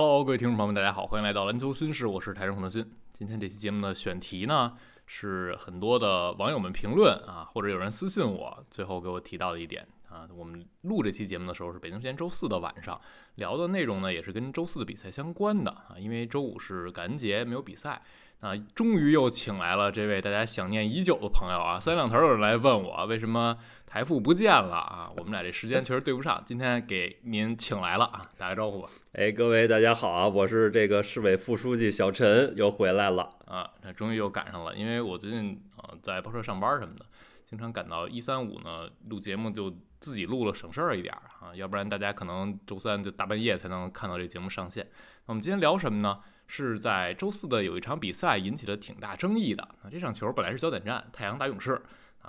Hello，各位听众朋友们，大家好，欢迎来到篮球新事，我是台中红的新。今天这期节目的选题呢，是很多的网友们评论啊，或者有人私信我，最后给我提到的一点啊。我们录这期节目的时候是北京时间周四的晚上，聊的内容呢也是跟周四的比赛相关的啊，因为周五是感恩节，没有比赛。啊，终于又请来了这位大家想念已久的朋友啊！三两头有人来问我，为什么台富不见了啊？我们俩这时间确实对不上，今天给您请来了啊，打个招呼吧。哎，各位大家好啊，我是这个市委副书记小陈，又回来了啊，那终于又赶上了，因为我最近呃在报社上班什么的，经常赶到一三五呢录节目，就自己录了省事儿一点啊，要不然大家可能周三就大半夜才能看到这节目上线。那我们今天聊什么呢？是在周四的有一场比赛引起了挺大争议的啊！这场球本来是焦点战，太阳打勇士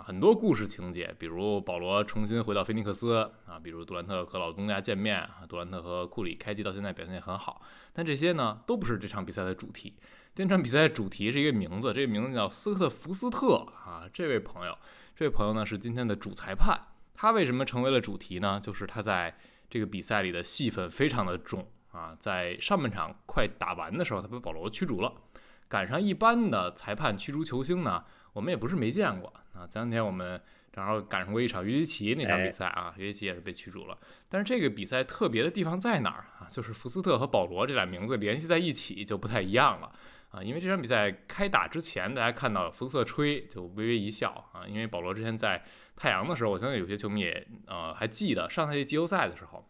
很多故事情节，比如保罗重新回到菲尼克斯啊，比如杜兰特和老东家见面啊，杜兰特和库里开机到现在表现也很好，但这些呢都不是这场比赛的主题。这场比赛的主题是一个名字，这个名字叫斯特福斯特啊，这位朋友，这位朋友呢是今天的主裁判，他为什么成为了主题呢？就是他在这个比赛里的戏份非常的重。啊，在上半场快打完的时候，他被保罗驱逐了。赶上一般的裁判驱逐球星呢，我们也不是没见过啊。前两天我们正好赶上过一场约基奇那场比赛啊，约基奇也是被驱逐了。但是这个比赛特别的地方在哪儿啊？就是福斯特和保罗这俩名字联系在一起就不太一样了啊。因为这场比赛开打之前，大家看到福斯特吹就微微一笑啊，因为保罗之前在太阳的时候，我相信有些球迷也呃还记得上赛季季后赛的时候。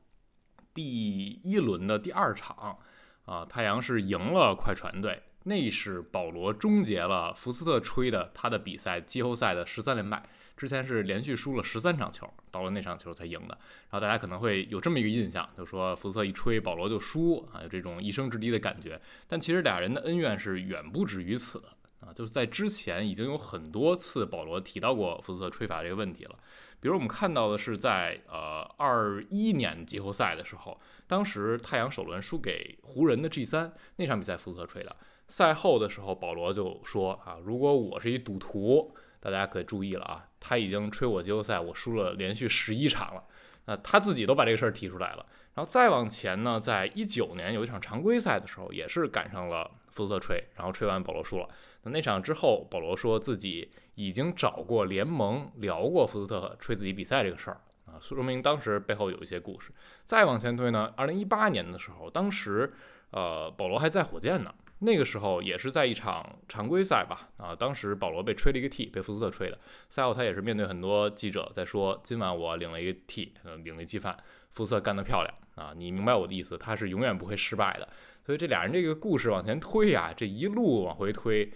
第一轮的第二场，啊，太阳是赢了快船队，那是保罗终结了福斯特吹的他的比赛季后赛的十三连败，之前是连续输了十三场球，到了那场球才赢的。然后大家可能会有这么一个印象，就说福斯特一吹保罗就输啊，有这种一生之敌的感觉。但其实俩人的恩怨是远不止于此啊，就是在之前已经有很多次保罗提到过福斯特吹罚这个问题了。比如我们看到的是在呃二一年季后赛的时候，当时太阳首轮输给湖人的 G 三那场比赛，福斯特吹的。赛后的时候，保罗就说啊，如果我是一赌徒，大家可注意了啊，他已经吹我季后赛，我输了连续十一场了。那他自己都把这个事儿提出来了。然后再往前呢，在一九年有一场常规赛的时候，也是赶上了福斯特吹，然后吹完保罗输了。那那场之后，保罗说自己。已经找过联盟聊过福斯特吹自己比赛这个事儿啊，说明当时背后有一些故事。再往前推呢，二零一八年的时候，当时呃保罗还在火箭呢，那个时候也是在一场常规赛吧啊，当时保罗被吹了一个 T，被福斯特吹的。赛后他也是面对很多记者在说，今晚我领了一个 T，嗯，领了一记饭，福斯特干得漂亮啊，你明白我的意思，他是永远不会失败的。所以这俩人这个故事往前推呀，这一路往回推，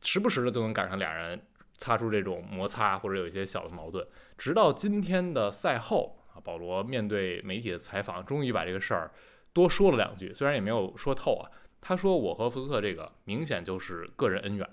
时不时的就能赶上俩人。擦出这种摩擦或者有一些小的矛盾，直到今天的赛后啊，保罗面对媒体的采访，终于把这个事儿多说了两句，虽然也没有说透啊。他说：“我和福斯特这个明显就是个人恩怨。”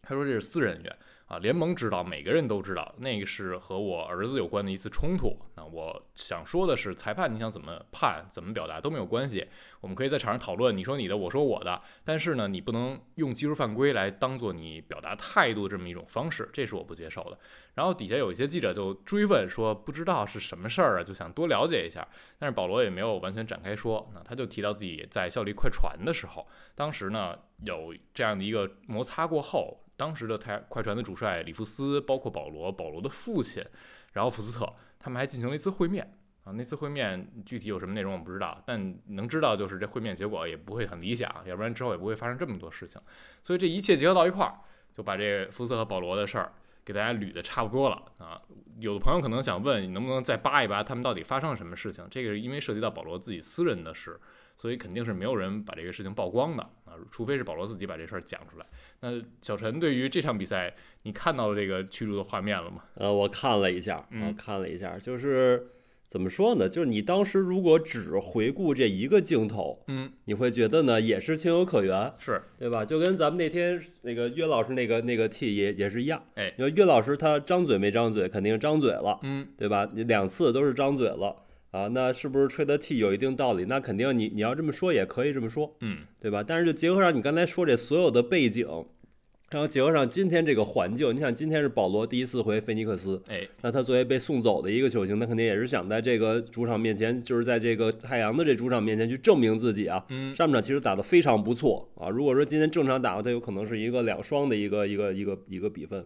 他说：“这是私人恩怨。”啊，联盟知道，每个人都知道，那个是和我儿子有关的一次冲突。那我想说的是，裁判你想怎么判、怎么表达都没有关系，我们可以在场上讨论，你说你的，我说我的。但是呢，你不能用技术犯规来当做你表达态度这么一种方式，这是我不接受的。然后底下有一些记者就追问说，不知道是什么事儿啊，就想多了解一下。但是保罗也没有完全展开说，那他就提到自己在效力快船的时候，当时呢有这样的一个摩擦过后。当时的太快船的主帅里弗斯，包括保罗、保罗的父亲，然后福斯特，他们还进行了一次会面啊。那次会面具体有什么内容我不知道，但能知道就是这会面结果也不会很理想，要不然之后也不会发生这么多事情。所以这一切结合到一块儿，就把这福斯特和保罗的事儿给大家捋的差不多了啊。有的朋友可能想问，你能不能再扒一扒他们到底发生了什么事情？这个是因为涉及到保罗自己私人的事。所以肯定是没有人把这个事情曝光的啊，除非是保罗自己把这事儿讲出来。那小陈对于这场比赛，你看到这个驱逐的画面了吗？呃，我看了一下，我看了一下，就是怎么说呢？就是你当时如果只回顾这一个镜头，嗯，你会觉得呢也是情有可原，是对吧？就跟咱们那天那个岳老师那个那个 T 也也是一样，哎，因为岳老师他张嘴没张嘴，肯定张嘴了，嗯，对吧？你两次都是张嘴了。啊，那是不是吹的 T 有一定道理？那肯定你你要这么说也可以这么说，嗯，对吧？但是就结合上你刚才说这所有的背景，然后结合上今天这个环境，你想今天是保罗第一次回菲尼克斯，哎，那他作为被送走的一个球星，他肯定也是想在这个主场面前，就是在这个太阳的这主场面前去证明自己啊。嗯，上半场其实打得非常不错啊。如果说今天正常打，他有可能是一个两双的一个一个一个一个比分，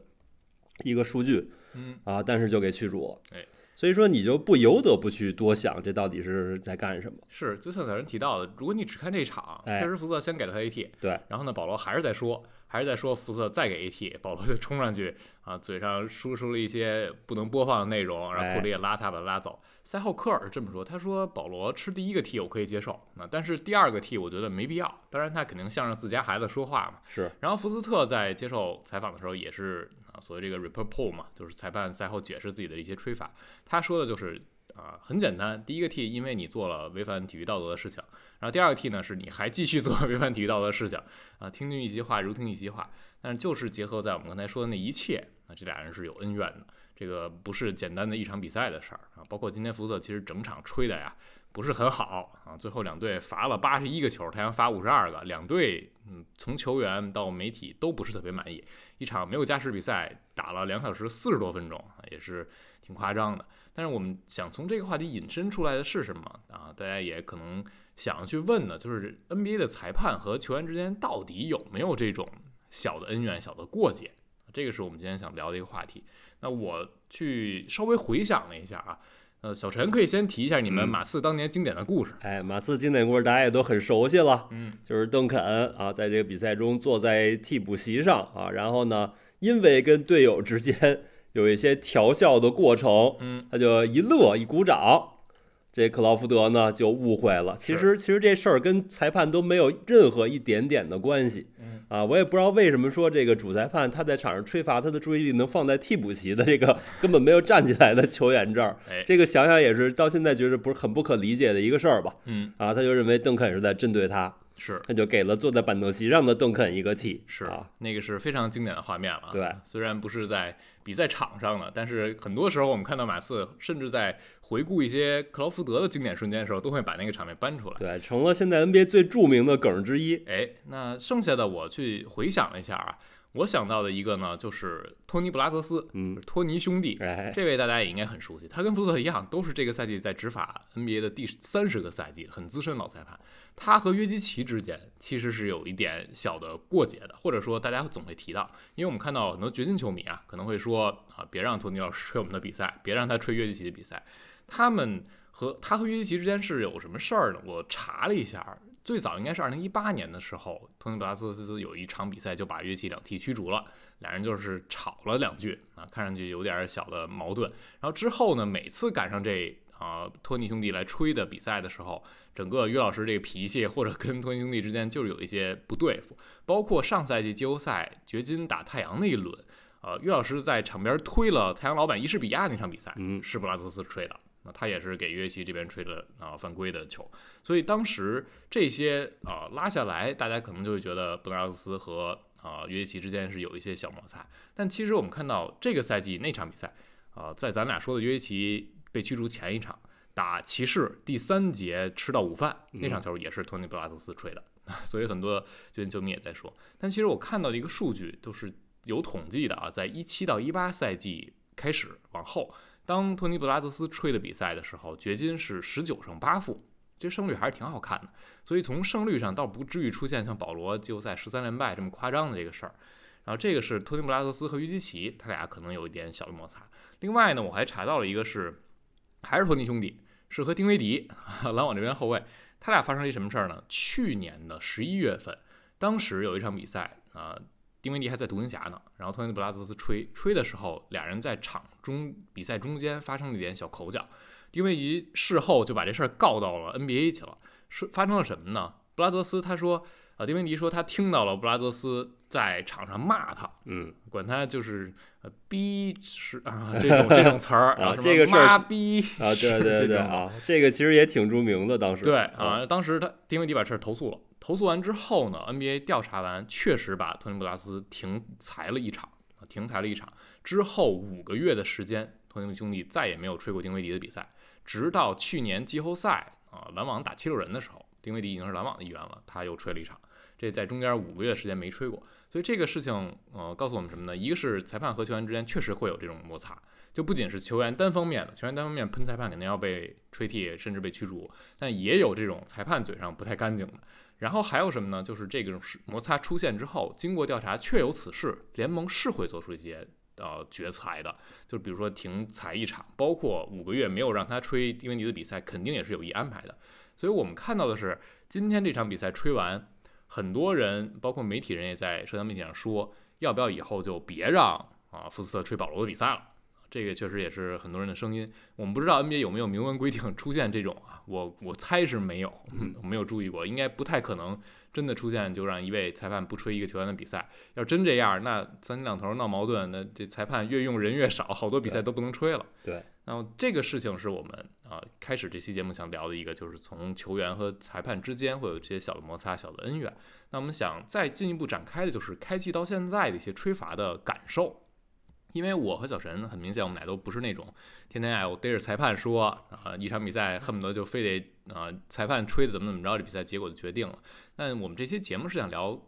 一个数据，嗯啊，但是就给驱逐了。哎，所以说你就不由得不去多想，这到底是在干什么？是，就像小人提到的，如果你只看这场，哎确实福特先给了他 AT，对，然后呢，保罗还是在说，还是在说福特再给 AT，保罗就冲上去啊，嘴上输出了一些不能播放的内容，然哎后库里也拉他把他拉走。赛后科尔是这么说，他说保罗吃第一个 T 我可以接受，啊，但是第二个 T 我觉得没必要。当然他肯定向着自家孩子说话嘛。是，然后福斯特在接受采访的时候也是啊，所谓这个 report poll 嘛，就是裁判赛后解释自己的一些吹法。他说的就是啊，很简单，第一个 T 因为你做了违反体育道德的事情，然后第二个 T 呢是你还继续做违反体育道德的事情啊，听君一席话，如听一席话。但是就是结合在我们刚才说的那一切，啊，这俩人是有恩怨的，这个不是简单的一场比赛的事儿啊。包括今天福特其实整场吹的呀不是很好啊，最后两队罚了八十一个球，太阳罚五十二个，两队嗯从球员到媒体都不是特别满意。一场没有加时比赛打了两小时四十多分钟啊，也是挺夸张的。但是我们想从这个话题引申出来的是什么啊？大家也可能想要去问呢，就是 NBA 的裁判和球员之间到底有没有这种小的恩怨、小的过节？这个是我们今天想聊的一个话题。那我去稍微回想了一下啊，呃，小陈可以先提一下你们嗯马刺当年经典的故事。哎，马刺经典故事大家也都很熟悉了，嗯，就是邓肯啊，在这个比赛中坐在替补席上啊，然后呢，因为跟队友之间有一些调笑的过程，嗯，他就一乐一鼓掌。这克劳福德呢就误会了，其实其实这事儿跟裁判都没有任何一点点的关系，嗯。啊，我也不知道为什么说这个主裁判他在场上吹罚，他的注意力能放在替补席的这个根本没有站起来的球员这儿，哎，这个想想也是到现在觉得不是很不可理解的一个事儿吧，嗯，啊，他就认为邓肯是在针对他，是。他就给了坐在板凳席上的邓肯一个 T，是啊，那个是非常经典的画面了。对，虽然不是在比赛场上的，但是很多时候我们看到马刺，甚至在回顾一些克劳福德的经典瞬间的时候，都会把那个场面搬出来。对，成了现在 NBA 最著名的梗之一。哎，那剩下的我去回想了一下啊，我想到的一个呢，就是托尼布拉泽斯，嗯，托尼兄弟。哎，这位大家也应该很熟悉，他跟福特一样，都是这个赛季在执法 NBA 的第三十个赛季，很资深老裁判。他和约基奇之间其实是有一点小的过节的，或者说大家总会提到，因为我们看到很多掘金球迷啊，可能会说啊，别让托尼老师吹我们的比赛，别让他吹约基奇的比赛。他们和他和约基奇之间是有什么事儿呢？我查了一下，最早应该是二零一八年的时候，托尼布拉斯斯有一场比赛就把约基奇两踢驱逐了，两人就是吵了两句啊，看上去有点小的矛盾。然后之后呢，每次赶上这啊托尼兄弟来吹的比赛的时候，整个约老师这个脾气或者跟托尼兄弟之间就是有一些不对付。包括上赛季季后赛掘金打太阳那一轮，呃，约老师在场边推了太阳老板伊什比亚那场比赛，嗯是布拉泽斯吹的。那他也是给约基奇这边吹了啊犯规的球，所以当时这些啊拉下来，大家可能就会觉得布拉泽斯和啊约基奇之间是有一些小摩擦。但其实我们看到这个赛季那场比赛啊，在咱俩说的约基奇被驱逐前一场打骑士第三节吃到午饭那场球也是托尼布拉泽斯吹的，所以很多掘金球迷也在说。但其实我看到的一个数据都是有统计的啊，在一七到一八赛季开始往后。当托尼布拉泽斯吹的比赛的时候，掘金是十九胜八负，这胜率还是挺好看的。所以从胜率上倒不至于出现像保罗季后赛十三连败这么夸张的这个事儿。然后这个是托尼布拉泽斯和约基奇，他俩可能有一点小的摩擦。另外呢，我还查到了一个是，还是托尼兄弟，是和丁威迪，篮网这边后卫，他俩发生了一什么事儿呢？去年的十一月份，当时有一场比赛啊。丁威迪还在独行侠呢，然后托尼布拉泽斯吹吹的时候，俩人在场中比赛中间发生了一点小口角，丁威迪事后就把这事儿告到了 NBA 去了。是发生了什么呢？布拉泽斯他说，呃，丁威迪说他听到了布拉泽斯在场上骂他，嗯，管他就是呃逼是啊这种这种词儿 啊这个事儿妈逼啊，对 对对啊，这个其实也挺著名的，当时对啊，啊，当时他丁威迪把事儿投诉了，投诉完之后呢，NBA 调查完，确实把托尼布拉斯停裁了一场，啊，停裁了一场。之后五个月的时间，托尼兄弟再也没有吹过丁威迪的比赛，直到去年季后赛啊，篮网打七六人的时候，丁威迪已经是篮网的一员了，他又吹了一场。这在中间五个月时间没吹过。所以这个事情，呃，告诉我们什么呢？一个是裁判和球员之间确实会有这种摩擦，就不仅是球员单方面的，球员单方面喷裁判肯定要被吹替，甚至被驱逐，但也有这种裁判嘴上不太干净的。然后还有什么呢？就是这种摩擦出现之后，经过调查确有此事，联盟是会做出一些呃决裁的，就比如说停裁一场，包括五个月没有让他吹丁威迪的比赛，肯定也是有意安排的。所以我们看到的是，今天这场比赛吹完。很多人，包括媒体人，也在社交媒体上说，要不要以后就别让啊福斯特吹保罗的比赛了？这个确实也是很多人的声音。我们不知道 NBA 有没有明文规定出现这种啊，我我猜是没有，我没有注意过，应该不太可能真的出现就让一位裁判不吹一个球员的比赛。要真这样，那三天两头闹矛盾，那这裁判越用人越少，好多比赛都不能吹了。对。那么这个事情是我们啊开始这期节目想聊的一个，就是从球员和裁判之间会有这些小的摩擦、小的恩怨。那我们想再进一步展开的就是开季到现在的一些吹罚的感受。因为我和小陈很明显，我们俩都不是那种天天哎我逮着裁判说啊，一场比赛恨不得就非得啊裁判吹的怎么怎么着，这比赛结果就决定了。但我们这期节目是想聊。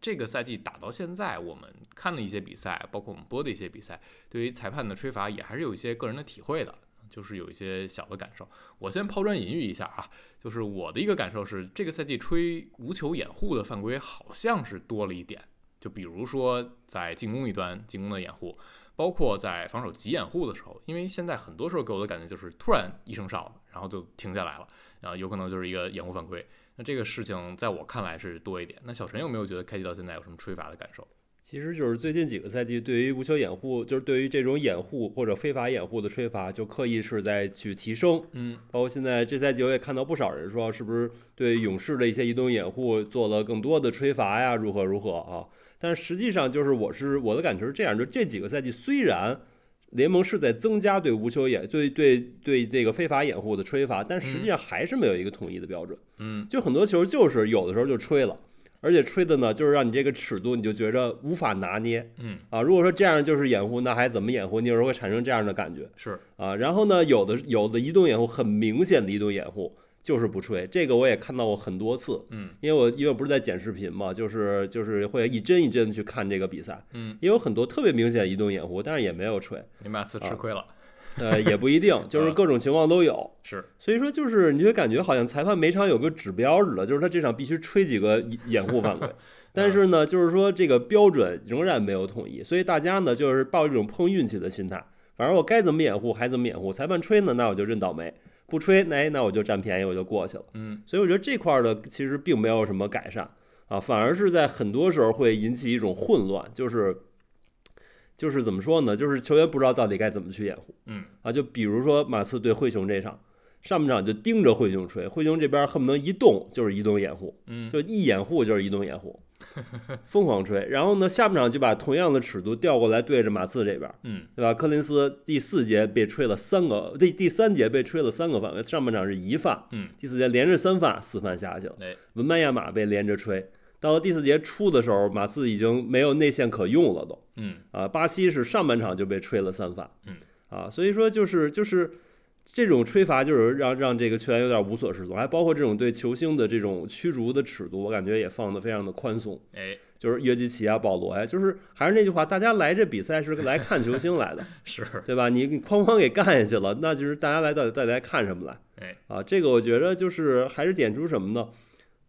这个赛季打到现在，我们看了一些比赛，包括我们播的一些比赛，对于裁判的吹罚也还是有一些个人的体会的，就是有一些小的感受。我先抛砖引玉一下啊，就是我的一个感受是，这个赛季吹无球掩护的犯规好像是多了一点，就比如说在进攻一端进攻的掩护，包括在防守急掩护的时候，因为现在很多时候给我的感觉就是突然一声哨，然后就停下来了，然后，有可能就是一个掩护犯规。那这个事情在我看来是多一点。那小陈有没有觉得开季到现在有什么吹罚的感受？其实就是最近几个赛季，对于无球掩护，就是对于这种掩护或者非法掩护的吹罚，就刻意是在去提升。嗯，包括现在这赛季我也看到不少人说，是不是对勇士的一些移动掩护做了更多的吹罚呀？如何如何啊？但实际上就是我是我的感觉是这样，就这几个赛季虽然。联盟是在增加对无球掩、对对对这个非法掩护的吹罚，但实际上还是没有一个统一的标准。嗯，就很多球就是有的时候就吹了，而且吹的呢，就是让你这个尺度你就觉着无法拿捏。嗯啊，如果说这样就是掩护，那还怎么掩护？你有时候会产生这样的感觉。是啊，然后呢，有的有的移动掩护很明显的移动掩护。就是不吹，这个我也看到过很多次，嗯，因为我因为不是在剪视频嘛，就是就是会一帧一帧去看这个比赛，嗯，也有很多特别明显的移动掩护，但是也没有吹，你马刺吃亏了，呃，也不一定，就是各种情况都有，是，所以说就是你就感觉好像裁判每场有个指标似的，就是他这场必须吹几个掩护犯规，但是呢，就是说这个标准仍然没有统一，所以大家呢就是抱一种碰运气的心态，反正我该怎么掩护还怎么掩护，裁判吹呢，那我就认倒霉。不吹，那那我就占便宜，我就过去了。嗯，所以我觉得这块儿的其实并没有什么改善啊，反而是在很多时候会引起一种混乱，就是就是怎么说呢？就是球员不知道到底该怎么去掩护。嗯，啊，就比如说马刺对灰熊这场，上半场就盯着灰熊吹，灰熊这边恨不能一动就是移动掩护，嗯，就一掩护就是移动掩护。疯狂吹，然后呢，下半场就把同样的尺度调过来对着马刺这边，嗯，对吧？柯林斯第四节被吹了三个，第第三节被吹了三个犯规，上半场是一犯，嗯，第四节连着三犯，四犯下去了。文班亚马被连着吹，到了第四节初的时候，马刺已经没有内线可用了，都，嗯，啊，巴西是上半场就被吹了三犯，嗯，啊，所以说就是就是。这种吹罚就是让让这个球员有点无所适从，还包括这种对球星的这种驱逐的尺度，我感觉也放得非常的宽松。哎，就是约基奇啊、保罗呀，就是还是那句话，大家来这比赛是来看球星来的，是对吧？你你哐哐给干下去了，那就是大家来到底到底来看什么来？哎，啊，这个我觉得就是还是点出什么呢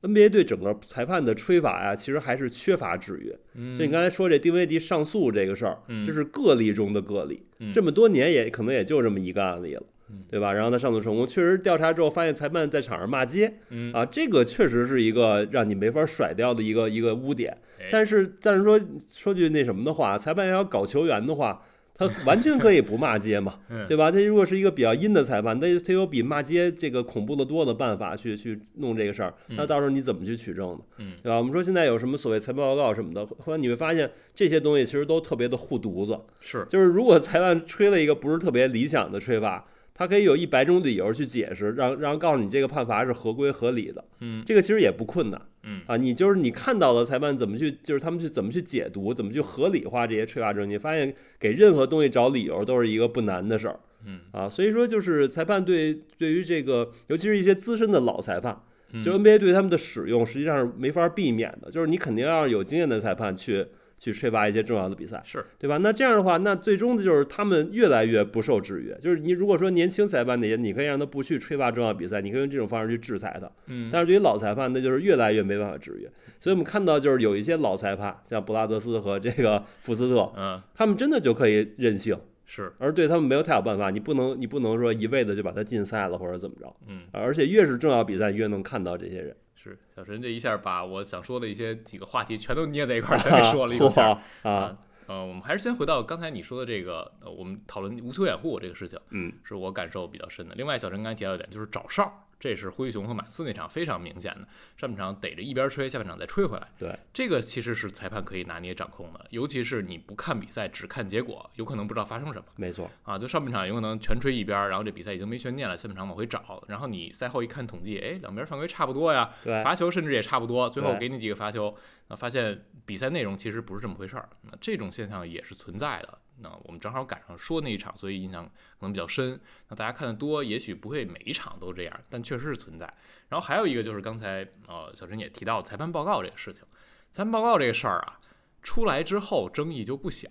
？NBA 对整个裁判的吹罚呀，其实还是缺乏制约。嗯，就你刚才说这丁威迪上诉这个事儿，这是个例中的个例，这么多年也可能也就这么一个案例了。对吧？然后他上诉成功，确实调查之后发现裁判在场上骂街，啊，这个确实是一个让你没法甩掉的一个一个污点。但是，但是说说句那什么的话，裁判要搞球员的话，他完全可以不骂街嘛，对吧？他如果是一个比较阴的裁判，那他有比骂街这个恐怖的多的办法去去弄这个事儿，那到时候你怎么去取证呢？对吧？我们说现在有什么所谓裁判报告什么的，后来你会发现这些东西其实都特别的护犊子。是，就是如果裁判吹了一个不是特别理想的吹罚。他可以有一百种理由去解释，让让告诉你这个判罚是合规合理的。嗯，这个其实也不困难。嗯啊，你就是你看到了裁判怎么去，就是他们去怎么去解读，怎么去合理化这些吹罚证据，发现给任何东西找理由都是一个不难的事儿。嗯啊，所以说就是裁判对对于这个，尤其是一些资深的老裁判就 NBA 对他们的使用实际上是没法避免的，就是你肯定要有经验的裁判去。去吹罚一些重要的比赛，是对吧？那这样的话，那最终的就是他们越来越不受制约。就是你如果说年轻裁判那些，你可以让他不去吹罚重要比赛，你可以用这种方式去制裁他。嗯，但是对于老裁判，那就是越来越没办法制约。所以我们看到，就是有一些老裁判，像布拉德斯和这个福斯特，嗯，他们真的就可以任性，是，而对他们没有太好办法。你不能，你不能说一味的就把他禁赛了或者怎么着。嗯，而且越是重要比赛，越能看到这些人。是小陈这一下把我想说的一些几个话题全都捏在一块儿，全给说了一个下啊。呃，我们还是先回到刚才你说的这个，呃，我们讨论无球掩护这个事情，嗯，是我感受比较深的。另外，小陈刚才提到一点就是找哨。这是灰熊和马刺那场非常明显的，上半场逮着一边吹，下半场再吹回来。对，这个其实是裁判可以拿捏掌控的，尤其是你不看比赛，只看结果，有可能不知道发生什么。没错啊，就上半场有可能全吹一边，然后这比赛已经没悬念了，下半场往回找，然后你赛后一看统计，哎，两边犯规差不多呀，罚球甚至也差不多，最后给你几个罚球，那发现比赛内容其实不是这么回事儿，那这种现象也是存在的。那我们正好赶上说那一场，所以印象可能比较深。那大家看的多，也许不会每一场都这样，但确实是存在。然后还有一个就是刚才呃小陈也提到裁判报告这个事情，裁判报告这个事儿啊，出来之后争议就不小。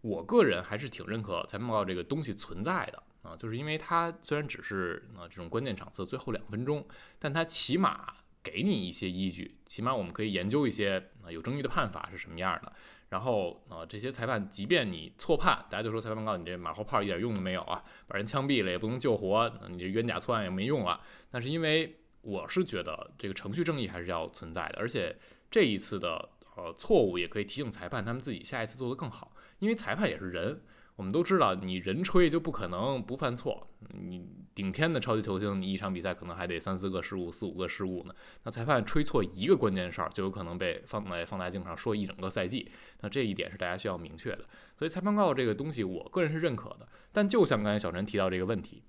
我个人还是挺认可裁判报告这个东西存在的啊，就是因为它虽然只是啊这种关键场次最后两分钟，但它起码给你一些依据，起码我们可以研究一些啊有争议的判法是什么样的。然后啊，这些裁判，即便你错判，大家就说裁判告诉你这马后炮一点用都没有啊，把人枪毙了也不能救活，你这冤假错案也没用了。但是因为我是觉得这个程序正义还是要存在的，而且这一次的呃错误也可以提醒裁判他们自己下一次做得更好，因为裁判也是人。我们都知道，你人吹就不可能不犯错。你顶天的超级球星，你一场比赛可能还得三四个失误、四五个失误呢。那裁判吹错一个关键哨，就有可能被放在放大镜上说一整个赛季。那这一点是大家需要明确的。所以裁判告这个东西，我个人是认可的。但就像刚才小陈提到这个问题，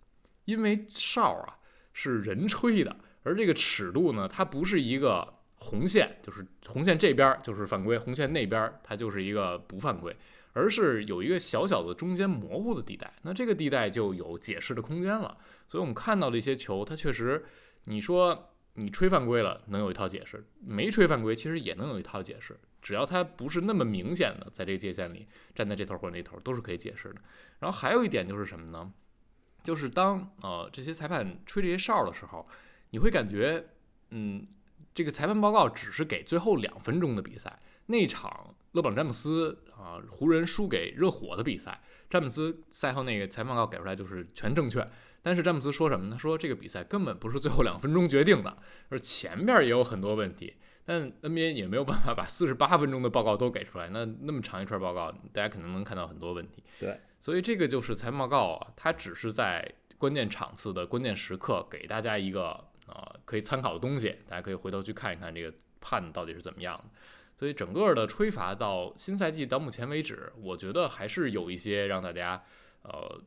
因为哨啊是人吹的，而这个尺度呢，它不是一个红线，就是红线这边就是犯规，红线那边它就是一个不犯规。而是有一个小小的中间模糊的地带，那这个地带就有解释的空间了。所以我们看到的一些球，它确实，你说你吹犯规了，能有一套解释；没吹犯规，其实也能有一套解释。只要它不是那么明显的在这个界限里站在这头或者那头，都是可以解释的。然后还有一点就是什么呢？就是当呃这些裁判吹这些哨的时候，你会感觉，嗯，这个裁判报告只是给最后两分钟的比赛那场。勒布朗詹姆斯啊，湖人输给热火的比赛，詹姆斯赛后那个裁判报告给出来就是全正确。但是詹姆斯说什么呢？说这个比赛根本不是最后两分钟决定的，说前面也有很多问题。但 NBA 也没有办法把四十八分钟的报告都给出来，那那么长一串报告，大家可能能看到很多问题。对，所以这个就是裁判报告啊，它只是在关键场次的关键时刻给大家一个啊可以参考的东西，大家可以回头去看一看这个判到底是怎么样的。所以整个的吹罚到新赛季到目前为止，我觉得还是有一些让大家呃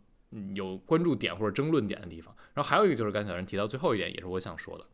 有关注点或者争论点的地方。然后还有一个就是刚才小人提到最后一点，也是我想说的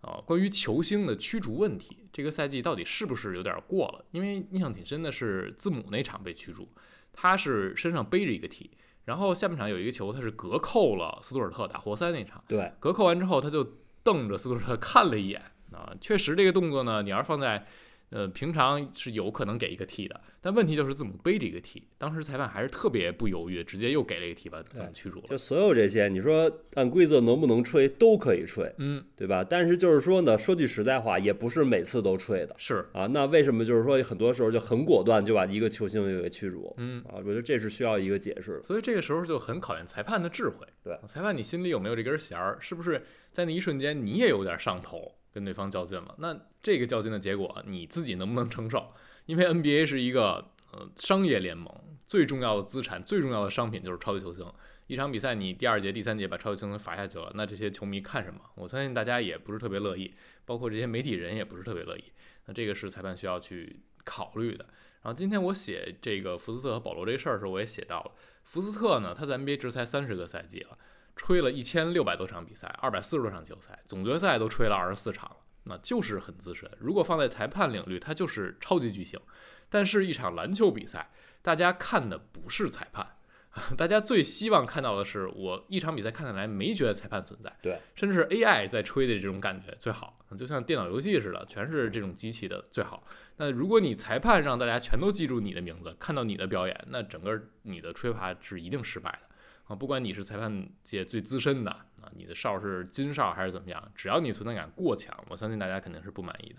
啊，关于球星的驱逐问题，这个赛季到底是不是有点过了？因为印象挺深的是字母那场被驱逐，他是身上背着一个 T，然后下半场有一个球他是隔扣了斯图尔特打活塞那场，对，隔扣完之后他就瞪着斯图尔特看了一眼啊，确实这个动作呢，你要是放在呃，平常是有可能给一个 T 的，但问题就是字母背着一个 T，当时裁判还是特别不犹豫，直接又给了一个 T，把字母驱逐了。就所有这些，你说按规则能不能吹都可以吹，嗯，对吧？但是就是说呢，说句实在话，也不是每次都吹的，是啊。那为什么就是说很多时候就很果断就把一个球星就给驱逐？嗯啊，我觉得这是需要一个解释。所以这个时候就很考验裁判的智慧。对，裁判你心里有没有这根弦儿？是不是在那一瞬间你也有点上头？跟对方较劲了，那这个较劲的结果你自己能不能承受？因为 NBA 是一个呃商业联盟，最重要的资产、最重要的商品就是超级球星。一场比赛你第二节、第三节把超级球星罚下去了，那这些球迷看什么？我相信大家也不是特别乐意，包括这些媒体人也不是特别乐意。那这个是裁判需要去考虑的。然后今天我写这个福斯特和保罗这事儿的时候，我也写到了福斯特呢，他在 NBA 只才三十个赛季了。吹了一千六百多场比赛，二百四十多场球赛，总决赛都吹了二十四场了，那就是很资深。如果放在裁判领域，他就是超级巨星。但是，一场篮球比赛，大家看的不是裁判，大家最希望看到的是，我一场比赛看下来没觉得裁判存在，对，甚至是 AI 在吹的这种感觉最好，就像电脑游戏似的，全是这种机器的最好。那如果你裁判让大家全都记住你的名字，看到你的表演，那整个你的吹罚是一定失败的啊！不管你是裁判界最资深的啊，你的哨是金哨还是怎么样，只要你存在感过强，我相信大家肯定是不满意的。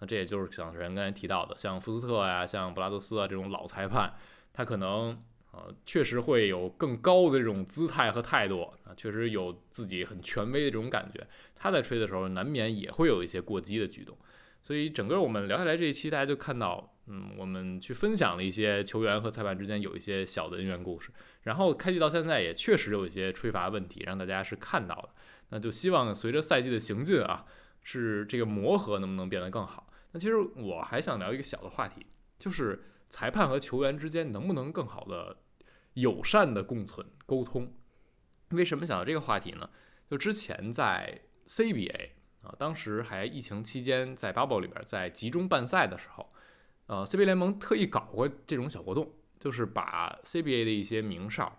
那这也就是像人刚才提到的，像福斯特呀、像布拉德斯啊这种老裁判，他可能。呃，确实会有更高的这种姿态和态度啊，确实有自己很权威的这种感觉。他在吹的时候，难免也会有一些过激的举动。所以整个我们聊下来这一期，大家就看到，嗯，我们去分享了一些球员和裁判之间有一些小的恩怨故事。然后开季到现在，也确实有一些吹罚问题，让大家是看到的。那就希望随着赛季的行进啊，是这个磨合能不能变得更好。那其实我还想聊一个小的话题，就是裁判和球员之间能不能更好的。友善的共存沟通，为什么想到这个话题呢？就之前在 CBA 啊，当时还疫情期间在 Bubble 里边在集中办赛的时候，呃，CBA 联盟特意搞过这种小活动，就是把 CBA 的一些名哨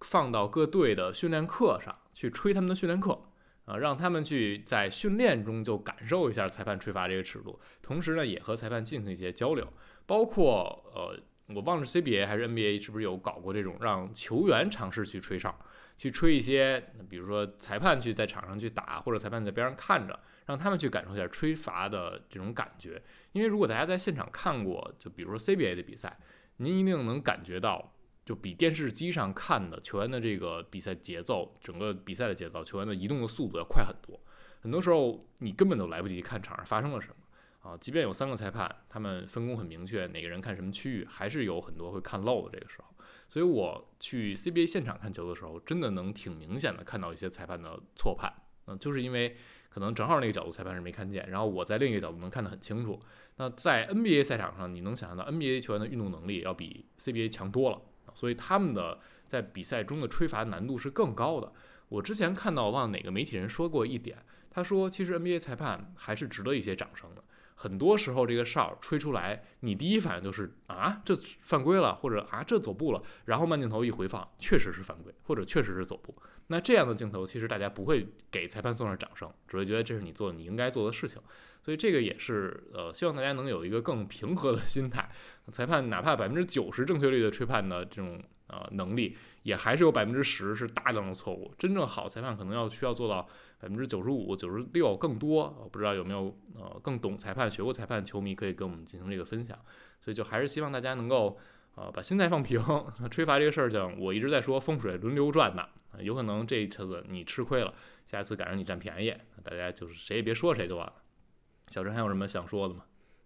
放到各队的训练课上去吹他们的训练课啊，让他们去在训练中就感受一下裁判吹罚这个尺度，同时呢也和裁判进行一些交流，包括呃。我忘了 CBA 还是 NBA 是不是有搞过这种让球员尝试去吹哨，去吹一些，比如说裁判去在场上去打，或者裁判在边上看着，让他们去感受一下吹罚的这种感觉。因为如果大家在现场看过，就比如说 CBA 的比赛，您一定能感觉到，就比电视机上看的球员的这个比赛节奏，整个比赛的节奏，球员的移动的速度要快很多。很多时候你根本都来不及看场上发生了什么。啊，即便有三个裁判，他们分工很明确，哪个人看什么区域，还是有很多会看漏的。这个时候，所以我去 CBA 现场看球的时候，真的能挺明显的看到一些裁判的错判。嗯，就是因为可能正好那个角度裁判是没看见，然后我在另一个角度能看得很清楚。那在 NBA 赛场上，你能想象到 NBA 球员的运动能力要比 CBA 强多了，所以他们的在比赛中的吹罚难度是更高的。我之前看到忘了哪个媒体人说过一点，他说其实 NBA 裁判还是值得一些掌声的。很多时候，这个哨吹出来，你第一反应就是啊，这犯规了，或者啊，这走步了。然后慢镜头一回放，确实是犯规，或者确实是走步。那这样的镜头，其实大家不会给裁判送上掌声，只会觉得这是你做你应该做的事情。所以这个也是呃，希望大家能有一个更平和的心态。裁判哪怕百分之九十正确率的吹判的这种呃能力，也还是有百分之十是大量的错误。真正好裁判可能要需要做到。百分之九十五、九十六更多，我不知道有没有呃更懂裁判、学过裁判的球迷可以跟我们进行这个分享。所以就还是希望大家能够呃把心态放平，吹罚这个事儿情，我一直在说风水轮流转的，有可能这一次你吃亏了，下一次赶上你占便宜，大家就是谁也别说谁就完了。小陈还有什么想说的吗？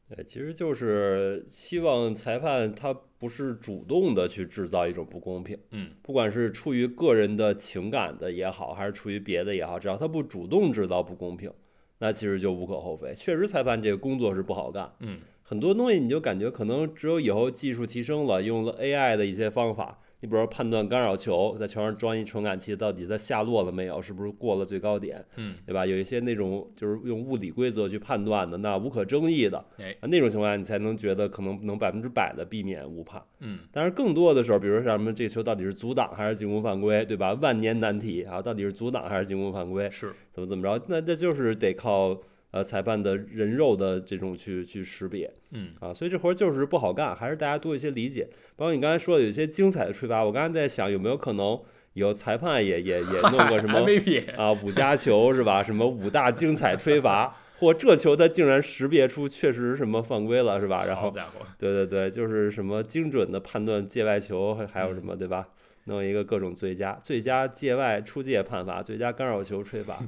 对，其实就是希望裁判他不是主动的去制造一种不公平，嗯，不管是出于个人的情感的也好，还是出于别的也好，只要他不主动制造不公平，那其实就无可厚非。确实，裁判这个工作是不好干，嗯，很多东西你就感觉可能只有以后技术提升了，用了 AI 的一些方法。你比如说判断干扰球，在球上装一传感器，到底它下落了没有，是不是过了最高点，嗯，对吧？有一些那种就是用物理规则去判断的，那无可争议的，哎，那种情况下你才能觉得可能能百分之百的避免误判，嗯。但是更多的时候，比如说什么这个球到底是阻挡还是进攻犯规，对吧？万年难题啊，到底是阻挡还是进攻犯规？是怎么怎么着？那那就是得靠。呃，裁判的人肉的这种去去识别，嗯啊，所以这活儿就是不好干，还是大家多一些理解。包括你刚才说的有些精彩的吹罚，我刚才在想有没有可能有裁判也也也弄个什么 啊五加球是吧？什么五大精彩吹罚，或这球他竟然识别出确实什么犯规了是吧？然后对对对，就是什么精准的判断界外球还还有什么对吧？弄一个各种最佳最佳界外出界判罚，最佳干扰球吹罚。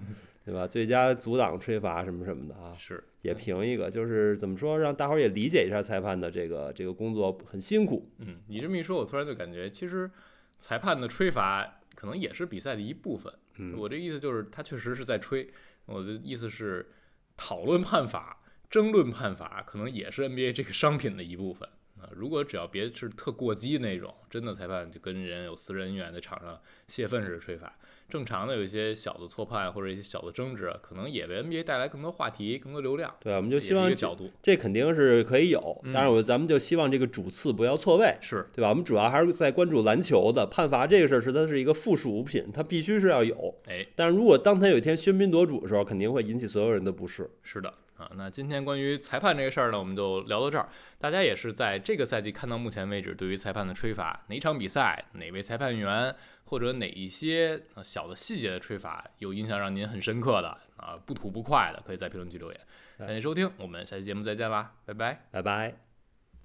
对吧？最佳阻挡吹罚什么什么的啊，是也评一个，就是怎么说，让大伙儿也理解一下裁判的这个这个工作很辛苦。嗯，你这么一说，我突然就感觉，其实裁判的吹罚可能也是比赛的一部分。嗯，我这意思就是，他确实是在吹。我的意思是，讨论判罚、争论判罚，可能也是 NBA 这个商品的一部分啊。如果只要别是特过激那种，真的裁判就跟人有私人恩怨在场上泄愤式的吹罚。正常的有一些小的错判或者一些小的争执，可能也为 NBA 带来更多话题、更多流量。对，我们就希望这个角度，这肯定是可以有。但是，我咱们就希望这个主次不要错位，是对吧？我们主要还是在关注篮球的判罚这个事儿，是它是一个附属品，它必须是要有。哎，但是如果当他有一天喧宾夺主的时候，肯定会引起所有人的不适。是的。啊，那今天关于裁判这个事儿呢，我们就聊到这儿。大家也是在这个赛季看到目前为止，对于裁判的吹罚，哪场比赛、哪位裁判员，或者哪一些小的细节的吹罚有印象让您很深刻的啊，不吐不快的，可以在评论区留言。感谢收听，我们下期节目再见啦，拜拜，拜拜。